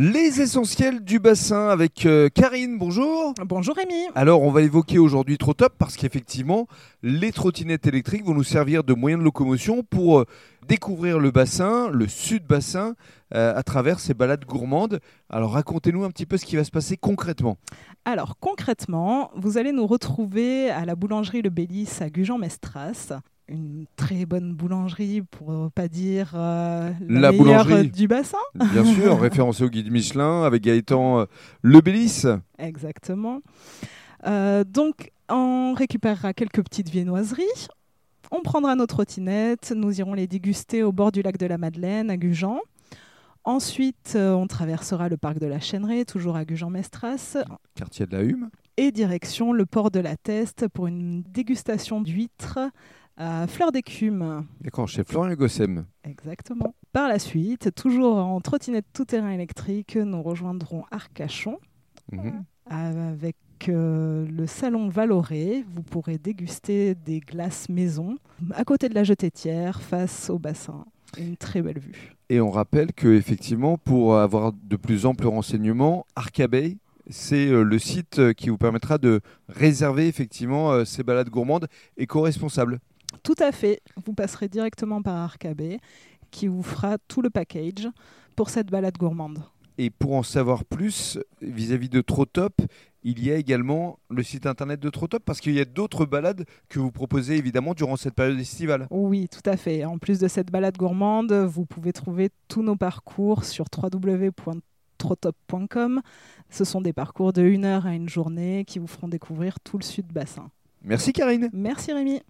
Les essentiels du bassin avec euh, Karine, bonjour. Bonjour Rémi. Alors on va évoquer aujourd'hui Trotop parce qu'effectivement les trottinettes électriques vont nous servir de moyen de locomotion pour euh, découvrir le bassin, le sud bassin, euh, à travers ces balades gourmandes. Alors racontez-nous un petit peu ce qui va se passer concrètement. Alors concrètement, vous allez nous retrouver à la boulangerie Le Bélis à Gujan-Mestras. Une très bonne boulangerie, pour ne pas dire euh, La la, meilleure boulangerie. du bassin. Bien sûr, référencé au guide Michelin avec Gaëtan euh, Le Bélis. Exactement. Euh, donc, on récupérera quelques petites viennoiseries. On prendra nos trottinettes. Nous irons les déguster au bord du lac de la Madeleine, à Gujan. Ensuite, euh, on traversera le parc de la Chêneraie, toujours à Gujan-Mestras. Quartier de la Hume. et direction le port de la Teste pour une dégustation d'huîtres à fleur d'écume. D'accord, chez Florian Gossem. Exactement. Par la suite, toujours en trottinette tout-terrain électrique, nous rejoindrons Arcachon Mhm. avec euh, le salon Valoré. Vous pourrez déguster des glaces maison à côté de la jetetière, face au bassin. Une très belle vue. Et on rappelle que effectivement, pour avoir de plus amples renseignements, Arcabay, c'est euh, le site qui vous permettra de réserver effectivement euh, ces balades gourmandes éco-responsables. Tout à fait. Vous passerez directement par Arcabé, qui vous fera tout le package pour cette balade gourmande. Et pour en savoir plus vis-à-vis de Trotop, il y a également le site internet de Trotop parce qu'il y a d'autres balades que vous proposez évidemment durant cette période estivale. Oui, tout à fait. En plus de cette balade gourmande, vous pouvez trouver tous nos parcours sur www.trotop.com. Ce sont des parcours de une heure à une journée qui vous feront découvrir tout le sud bassin. Merci Karine. Merci Rémi.